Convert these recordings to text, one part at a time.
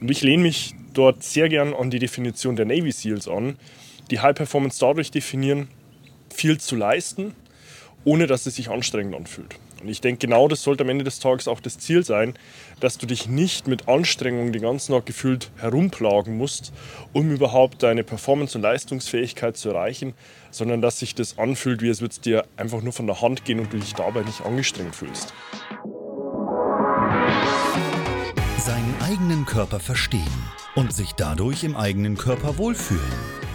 Und ich lehne mich dort sehr gern an die Definition der Navy SEALs an, die High Performance dadurch definieren, viel zu leisten, ohne dass es sich anstrengend anfühlt. Und ich denke, genau das sollte am Ende des Tages auch das Ziel sein, dass du dich nicht mit Anstrengung den ganzen Tag gefühlt herumplagen musst, um überhaupt deine Performance und Leistungsfähigkeit zu erreichen, sondern dass sich das anfühlt, wie es dir einfach nur von der Hand gehen und du dich dabei nicht angestrengt fühlst. Eigenen Körper verstehen und sich dadurch im eigenen Körper wohlfühlen.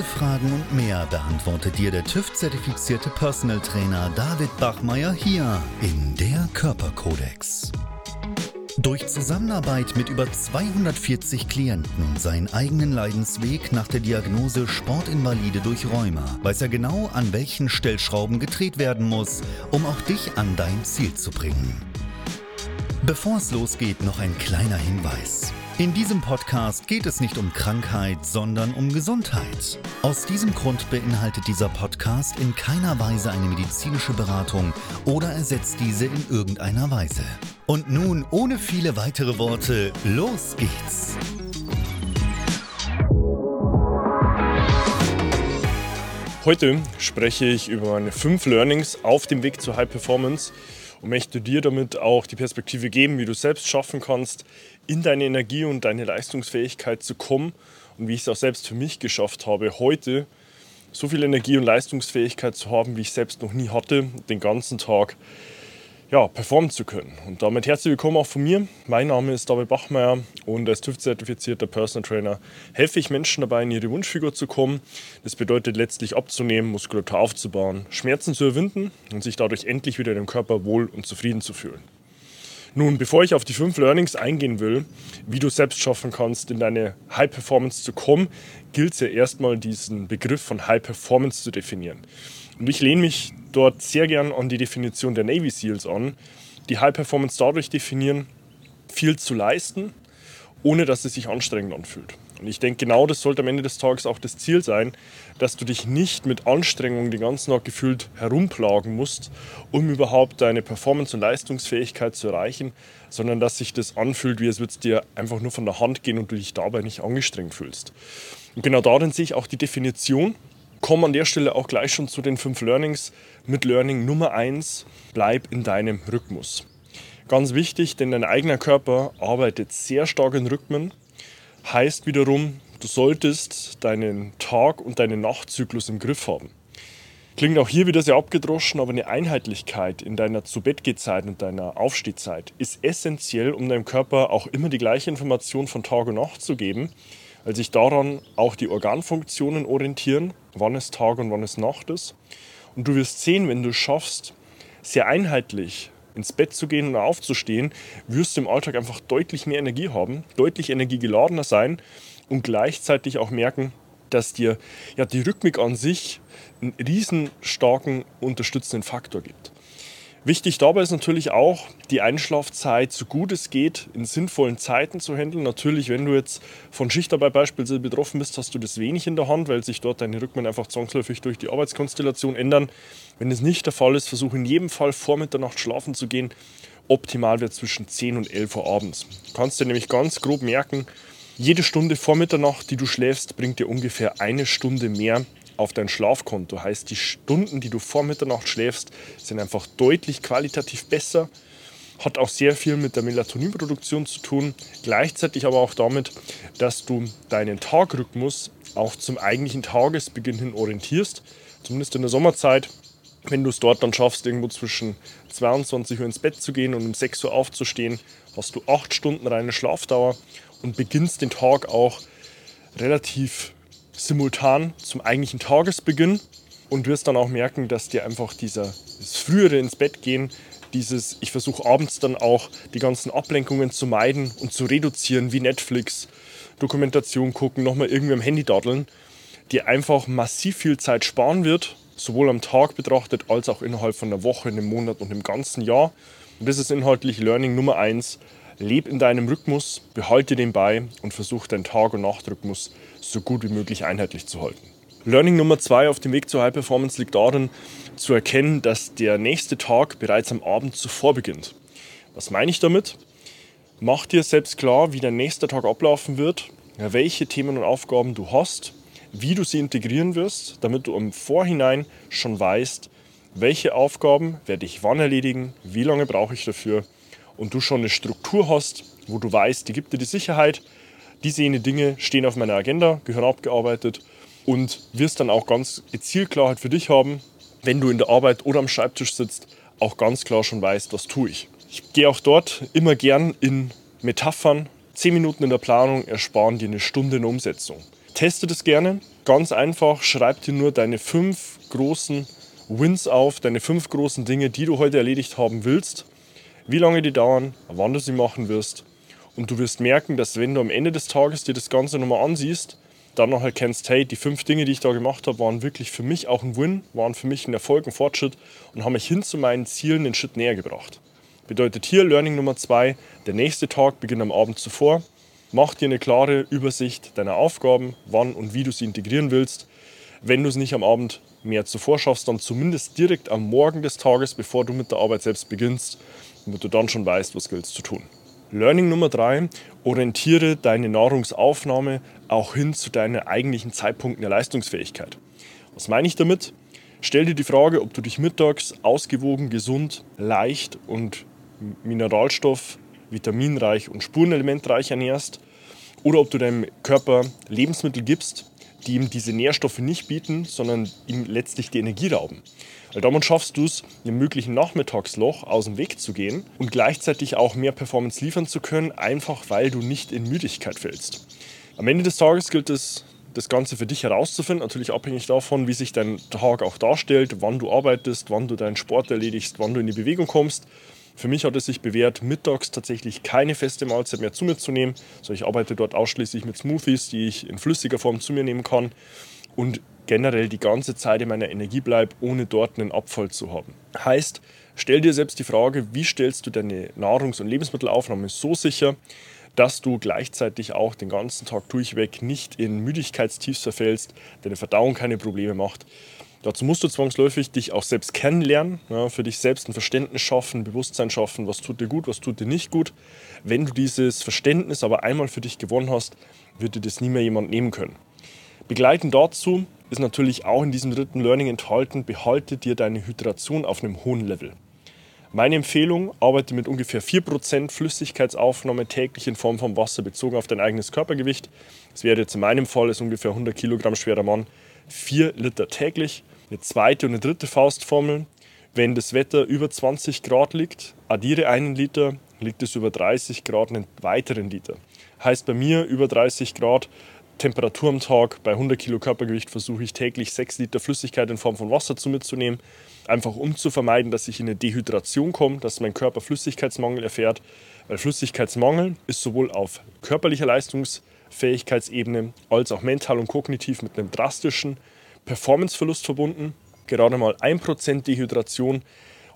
Fragen und mehr beantwortet dir der TÜV-zertifizierte Personal Trainer David Bachmeier hier in der Körperkodex. Durch Zusammenarbeit mit über 240 Klienten und seinen eigenen Leidensweg nach der Diagnose Sportinvalide durch Rheuma weiß er genau, an welchen Stellschrauben gedreht werden muss, um auch dich an dein Ziel zu bringen. Bevor es losgeht, noch ein kleiner Hinweis. In diesem Podcast geht es nicht um Krankheit, sondern um Gesundheit. Aus diesem Grund beinhaltet dieser Podcast in keiner Weise eine medizinische Beratung oder ersetzt diese in irgendeiner Weise. Und nun, ohne viele weitere Worte, los geht's! Heute spreche ich über meine fünf Learnings auf dem Weg zur High Performance und möchte dir damit auch die Perspektive geben, wie du selbst schaffen kannst, in deine Energie und deine Leistungsfähigkeit zu kommen. Und wie ich es auch selbst für mich geschafft habe, heute so viel Energie und Leistungsfähigkeit zu haben, wie ich selbst noch nie hatte, den ganzen Tag ja, performen zu können. Und damit herzlich willkommen auch von mir. Mein Name ist David Bachmeier und als TÜV-zertifizierter Personal Trainer helfe ich Menschen dabei, in ihre Wunschfigur zu kommen. Das bedeutet letztlich abzunehmen, Muskulatur aufzubauen, Schmerzen zu überwinden und sich dadurch endlich wieder im Körper wohl und zufrieden zu fühlen. Nun, bevor ich auf die fünf Learnings eingehen will, wie du selbst schaffen kannst, in deine High Performance zu kommen, gilt es ja erstmal diesen Begriff von High Performance zu definieren. Und ich lehne mich dort sehr gern an die Definition der Navy SEALs an, die High Performance dadurch definieren, viel zu leisten, ohne dass es sich anstrengend anfühlt. Und ich denke, genau das sollte am Ende des Tages auch das Ziel sein, dass du dich nicht mit Anstrengung den ganzen Tag gefühlt herumplagen musst, um überhaupt deine Performance und Leistungsfähigkeit zu erreichen, sondern dass sich das anfühlt, wie es würde dir einfach nur von der Hand gehen und du dich dabei nicht angestrengt fühlst. Und genau darin sehe ich auch die Definition komme an der Stelle auch gleich schon zu den fünf Learnings. Mit Learning Nummer eins: bleib in deinem Rhythmus. Ganz wichtig, denn dein eigener Körper arbeitet sehr stark in Rhythmen. Heißt wiederum, du solltest deinen Tag- und deinen Nachtzyklus im Griff haben. Klingt auch hier wieder sehr abgedroschen, aber eine Einheitlichkeit in deiner zu Bett und deiner Aufstehzeit ist essentiell, um deinem Körper auch immer die gleiche Information von Tag und Nacht zu geben, weil sich daran auch die Organfunktionen orientieren, wann es Tag und wann es Nacht ist. Und du wirst sehen, wenn du schaffst, sehr einheitlich ins Bett zu gehen und aufzustehen, wirst du im Alltag einfach deutlich mehr Energie haben, deutlich energiegeladener sein und gleichzeitig auch merken, dass dir ja die Rhythmik an sich einen riesen starken unterstützenden Faktor gibt. Wichtig dabei ist natürlich auch, die Einschlafzeit so gut es geht in sinnvollen Zeiten zu handeln. Natürlich, wenn du jetzt von Schichtarbeit beispielsweise betroffen bist, hast du das wenig in der Hand, weil sich dort deine Rhythmen einfach zwangsläufig durch die Arbeitskonstellation ändern. Wenn es nicht der Fall ist, versuche in jedem Fall vor Mitternacht schlafen zu gehen. Optimal wird zwischen 10 und 11 Uhr abends. Du kannst dir nämlich ganz grob merken, jede Stunde vor Mitternacht, die du schläfst, bringt dir ungefähr eine Stunde mehr auf dein Schlafkonto. Heißt, die Stunden, die du vor Mitternacht schläfst, sind einfach deutlich qualitativ besser. Hat auch sehr viel mit der Melatoninproduktion zu tun. Gleichzeitig aber auch damit, dass du deinen Tagrhythmus auch zum eigentlichen Tagesbeginn hin orientierst. Zumindest in der Sommerzeit. Wenn du es dort dann schaffst, irgendwo zwischen 22 Uhr ins Bett zu gehen und um 6 Uhr aufzustehen, hast du 8 Stunden reine Schlafdauer und beginnst den Tag auch relativ simultan zum eigentlichen Tagesbeginn und wirst dann auch merken, dass dir einfach dieser, das frühere ins Bett gehen dieses, ich versuche abends dann auch die ganzen Ablenkungen zu meiden und zu reduzieren, wie Netflix, Dokumentation gucken, nochmal irgendwie am Handy daddeln, die einfach massiv viel Zeit sparen wird, sowohl am Tag betrachtet als auch innerhalb von einer Woche, einem Monat und im ganzen Jahr. Und das ist inhaltlich Learning Nummer eins. Leb in deinem Rhythmus, behalte den bei und versuche deinen Tag- und Nachtrhythmus so gut wie möglich einheitlich zu halten. Learning Nummer zwei auf dem Weg zur High Performance liegt darin, zu erkennen, dass der nächste Tag bereits am Abend zuvor beginnt. Was meine ich damit? Mach dir selbst klar, wie dein nächster Tag ablaufen wird, welche Themen und Aufgaben du hast, wie du sie integrieren wirst, damit du im Vorhinein schon weißt, welche Aufgaben werde ich wann erledigen, wie lange brauche ich dafür und du schon eine Struktur hast, wo du weißt, die gibt dir die Sicherheit, diese jene Dinge stehen auf meiner Agenda, gehören abgearbeitet und wirst dann auch ganz Zielklarheit für dich haben, wenn du in der Arbeit oder am Schreibtisch sitzt, auch ganz klar schon weißt, was tue ich. Ich gehe auch dort immer gern in Metaphern. Zehn Minuten in der Planung ersparen dir eine Stunde in der Umsetzung. Teste das gerne. Ganz einfach, schreib dir nur deine fünf großen Wins auf, deine fünf großen Dinge, die du heute erledigt haben willst, wie lange die dauern, wann du sie machen wirst. Und du wirst merken, dass wenn du am Ende des Tages dir das Ganze nochmal ansiehst, dann noch erkennst, hey, die fünf Dinge, die ich da gemacht habe, waren wirklich für mich auch ein Win, waren für mich ein Erfolg, ein Fortschritt und haben mich hin zu meinen Zielen einen Schritt näher gebracht. Bedeutet hier Learning Nummer zwei, der nächste Tag beginnt am Abend zuvor. Mach dir eine klare Übersicht deiner Aufgaben, wann und wie du sie integrieren willst. Wenn du es nicht am Abend mehr zuvor schaffst, dann zumindest direkt am Morgen des Tages, bevor du mit der Arbeit selbst beginnst, damit du dann schon weißt, was gilt zu tun. Learning Nummer drei, orientiere deine Nahrungsaufnahme auch hin zu deinen eigentlichen Zeitpunkten der Leistungsfähigkeit. Was meine ich damit? Stell dir die Frage, ob du dich mittags ausgewogen, gesund, leicht und Mineralstoff, vitaminreich und spurenelementreich ernährst oder ob du deinem Körper Lebensmittel gibst, die ihm diese Nährstoffe nicht bieten, sondern ihm letztlich die Energie rauben. Weil damit schaffst du es, einem möglichen Nachmittagsloch aus dem Weg zu gehen und gleichzeitig auch mehr Performance liefern zu können, einfach weil du nicht in Müdigkeit fällst. Am Ende des Tages gilt es, das Ganze für dich herauszufinden, natürlich abhängig davon, wie sich dein Tag auch darstellt, wann du arbeitest, wann du deinen Sport erledigst, wann du in die Bewegung kommst. Für mich hat es sich bewährt, mittags tatsächlich keine feste Mahlzeit mehr zu mir zu nehmen. Also ich arbeite dort ausschließlich mit Smoothies, die ich in flüssiger Form zu mir nehmen kann und generell die ganze Zeit in meiner Energie bleibe, ohne dort einen Abfall zu haben. Heißt, stell dir selbst die Frage, wie stellst du deine Nahrungs- und Lebensmittelaufnahme so sicher, dass du gleichzeitig auch den ganzen Tag durchweg nicht in Müdigkeitstiefs verfällst, deine Verdauung keine Probleme macht. Dazu musst du zwangsläufig dich auch selbst kennenlernen, ja, für dich selbst ein Verständnis schaffen, Bewusstsein schaffen, was tut dir gut, was tut dir nicht gut. Wenn du dieses Verständnis aber einmal für dich gewonnen hast, wird dir das nie mehr jemand nehmen können. Begleitend dazu ist natürlich auch in diesem dritten Learning enthalten, behalte dir deine Hydration auf einem hohen Level. Meine Empfehlung, arbeite mit ungefähr 4% Flüssigkeitsaufnahme täglich in Form von Wasser bezogen auf dein eigenes Körpergewicht. Das wäre jetzt in meinem Fall als ungefähr 100 Kilogramm schwerer Mann 4 Liter täglich eine zweite und eine dritte Faustformel. Wenn das Wetter über 20 Grad liegt, addiere einen Liter, liegt es über 30 Grad einen weiteren Liter. Heißt bei mir über 30 Grad Temperatur am Tag, bei 100 Kilo Körpergewicht versuche ich täglich 6 Liter Flüssigkeit in Form von Wasser zu mitzunehmen. Einfach um zu vermeiden, dass ich in eine Dehydration komme, dass mein Körper Flüssigkeitsmangel erfährt. Weil Flüssigkeitsmangel ist sowohl auf körperlicher Leistungsfähigkeitsebene als auch mental und kognitiv mit einem drastischen Performanceverlust verbunden. Gerade mal 1% Dehydration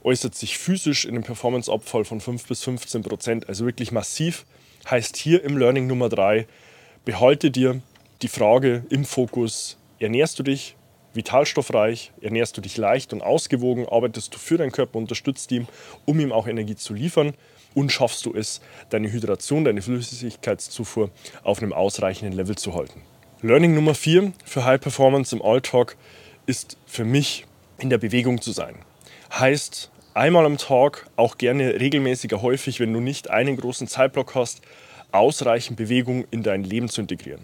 äußert sich physisch in einem Performanceabfall von 5 bis 15 Prozent, also wirklich massiv. Heißt hier im Learning Nummer 3, behalte dir die Frage im Fokus, ernährst du dich vitalstoffreich, ernährst du dich leicht und ausgewogen, arbeitest du für deinen Körper, unterstützt ihn, um ihm auch Energie zu liefern und schaffst du es, deine Hydration, deine Flüssigkeitszufuhr auf einem ausreichenden Level zu halten. Learning Nummer 4 für High Performance im Alltag ist für mich in der Bewegung zu sein. Heißt, einmal am Tag, auch gerne regelmäßiger häufig, wenn du nicht einen großen Zeitblock hast, ausreichend Bewegung in dein Leben zu integrieren.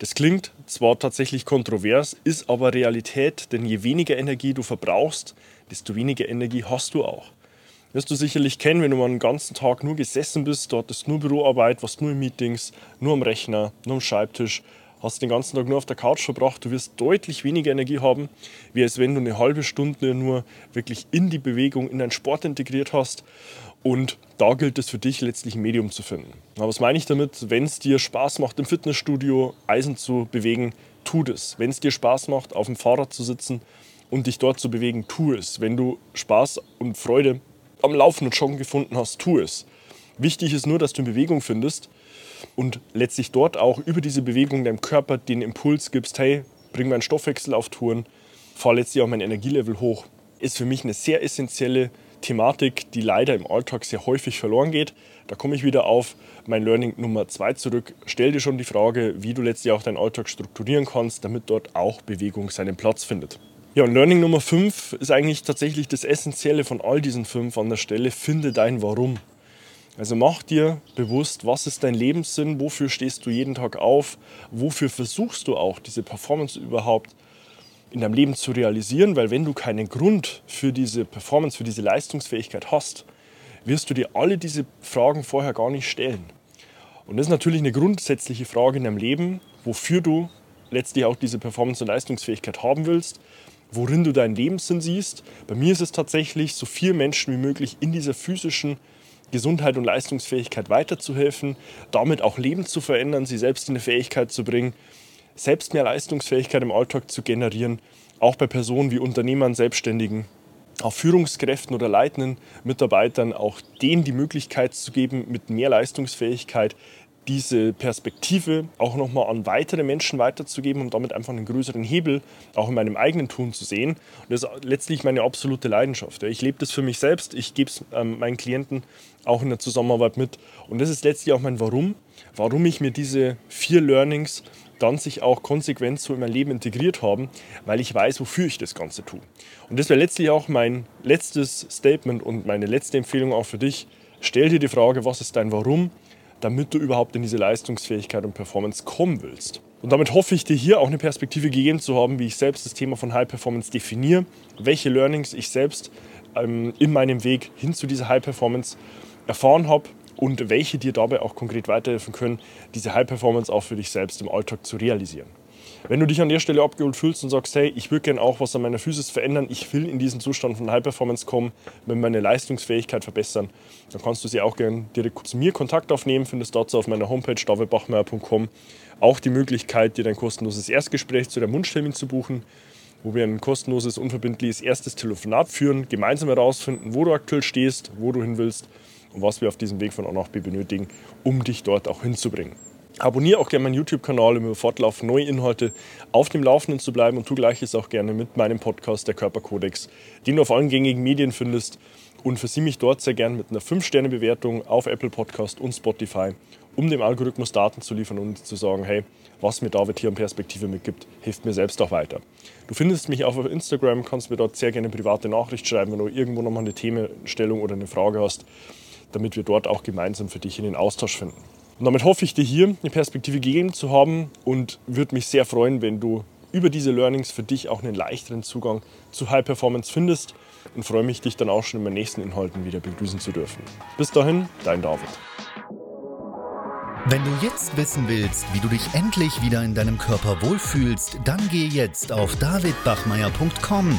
Das klingt zwar tatsächlich kontrovers, ist aber Realität, denn je weniger Energie du verbrauchst, desto weniger Energie hast du auch. Wirst du sicherlich kennen, wenn du mal einen ganzen Tag nur gesessen bist, dort ist nur Büroarbeit, was nur in Meetings, nur am Rechner, nur am Schreibtisch, hast den ganzen Tag nur auf der Couch verbracht, du wirst deutlich weniger Energie haben, wie als wenn du eine halbe Stunde nur wirklich in die Bewegung, in deinen Sport integriert hast. Und da gilt es für dich letztlich ein Medium zu finden. Aber was meine ich damit? Wenn es dir Spaß macht, im Fitnessstudio Eisen zu bewegen, tu das. Wenn es dir Spaß macht, auf dem Fahrrad zu sitzen und dich dort zu bewegen, tu es. Wenn du Spaß und Freude am Laufen und Joggen gefunden hast, tu es. Wichtig ist nur, dass du in Bewegung findest und letztlich dort auch über diese Bewegung deinem Körper den Impuls gibst, hey, bring meinen Stoffwechsel auf Touren, fahr letztlich auch mein Energielevel hoch, ist für mich eine sehr essentielle Thematik, die leider im Alltag sehr häufig verloren geht. Da komme ich wieder auf mein Learning Nummer zwei zurück. Stell dir schon die Frage, wie du letztlich auch deinen Alltag strukturieren kannst, damit dort auch Bewegung seinen Platz findet. Ja, und Learning Nummer 5 ist eigentlich tatsächlich das Essentielle von all diesen fünf an der Stelle. Finde dein Warum. Also mach dir bewusst, was ist dein Lebenssinn, wofür stehst du jeden Tag auf, wofür versuchst du auch diese Performance überhaupt in deinem Leben zu realisieren, weil wenn du keinen Grund für diese Performance, für diese Leistungsfähigkeit hast, wirst du dir alle diese Fragen vorher gar nicht stellen. Und das ist natürlich eine grundsätzliche Frage in deinem Leben, wofür du letztlich auch diese Performance und Leistungsfähigkeit haben willst, worin du deinen Lebenssinn siehst. Bei mir ist es tatsächlich, so vielen Menschen wie möglich in dieser physischen Gesundheit und Leistungsfähigkeit weiterzuhelfen, damit auch Leben zu verändern, sie selbst in eine Fähigkeit zu bringen, selbst mehr Leistungsfähigkeit im Alltag zu generieren, auch bei Personen wie Unternehmern, Selbstständigen, auch Führungskräften oder leitenden Mitarbeitern, auch denen die Möglichkeit zu geben, mit mehr Leistungsfähigkeit diese Perspektive auch nochmal an weitere Menschen weiterzugeben, um damit einfach einen größeren Hebel auch in meinem eigenen Tun zu sehen. Und das ist letztlich meine absolute Leidenschaft. Ich lebe das für mich selbst, ich gebe es ähm, meinen Klienten auch in der Zusammenarbeit mit. Und das ist letztlich auch mein Warum, warum ich mir diese vier Learnings dann sich auch konsequent so in mein Leben integriert haben, weil ich weiß, wofür ich das Ganze tue. Und das wäre letztlich auch mein letztes Statement und meine letzte Empfehlung auch für dich. Stell dir die Frage, was ist dein Warum? Damit du überhaupt in diese Leistungsfähigkeit und Performance kommen willst. Und damit hoffe ich dir hier auch eine Perspektive gegeben zu haben, wie ich selbst das Thema von High Performance definiere, welche Learnings ich selbst ähm, in meinem Weg hin zu dieser High Performance erfahren habe und welche dir dabei auch konkret weiterhelfen können, diese High Performance auch für dich selbst im Alltag zu realisieren. Wenn du dich an der Stelle abgeholt fühlst und sagst, hey, ich würde gerne auch was an meiner Physis verändern, ich will in diesen Zustand von High Performance kommen, will meine Leistungsfähigkeit verbessern, dann kannst du sie auch gerne direkt zu mir Kontakt aufnehmen, findest dazu auf meiner Homepage davidbachmeier.com auch die Möglichkeit, dir dein kostenloses Erstgespräch zu deinem Wunschtermin zu buchen, wo wir ein kostenloses, unverbindliches erstes Telefonat führen, gemeinsam herausfinden, wo du aktuell stehst, wo du hin willst und was wir auf diesem Weg von A nach B benötigen, um dich dort auch hinzubringen. Abonniere auch gerne meinen YouTube-Kanal, um über Fortlauf neue Inhalte auf dem Laufenden zu bleiben und tu gleiches auch gerne mit meinem Podcast, der Körperkodex, den du auf allen gängigen Medien findest und versieh mich dort sehr gerne mit einer 5-Sterne-Bewertung auf Apple Podcast und Spotify, um dem Algorithmus Daten zu liefern und zu sagen, hey, was mir David hier an Perspektive mitgibt, hilft mir selbst auch weiter. Du findest mich auch auf Instagram, kannst mir dort sehr gerne eine private Nachricht schreiben, wenn du irgendwo nochmal eine Themenstellung oder eine Frage hast, damit wir dort auch gemeinsam für dich in den Austausch finden. Und damit hoffe ich dir hier eine Perspektive gegeben zu haben und würde mich sehr freuen, wenn du über diese Learnings für dich auch einen leichteren Zugang zu High Performance findest und freue mich, dich dann auch schon in meinen nächsten Inhalten wieder begrüßen zu dürfen. Bis dahin, dein David. Wenn du jetzt wissen willst, wie du dich endlich wieder in deinem Körper wohlfühlst, dann geh jetzt auf davidbachmeier.com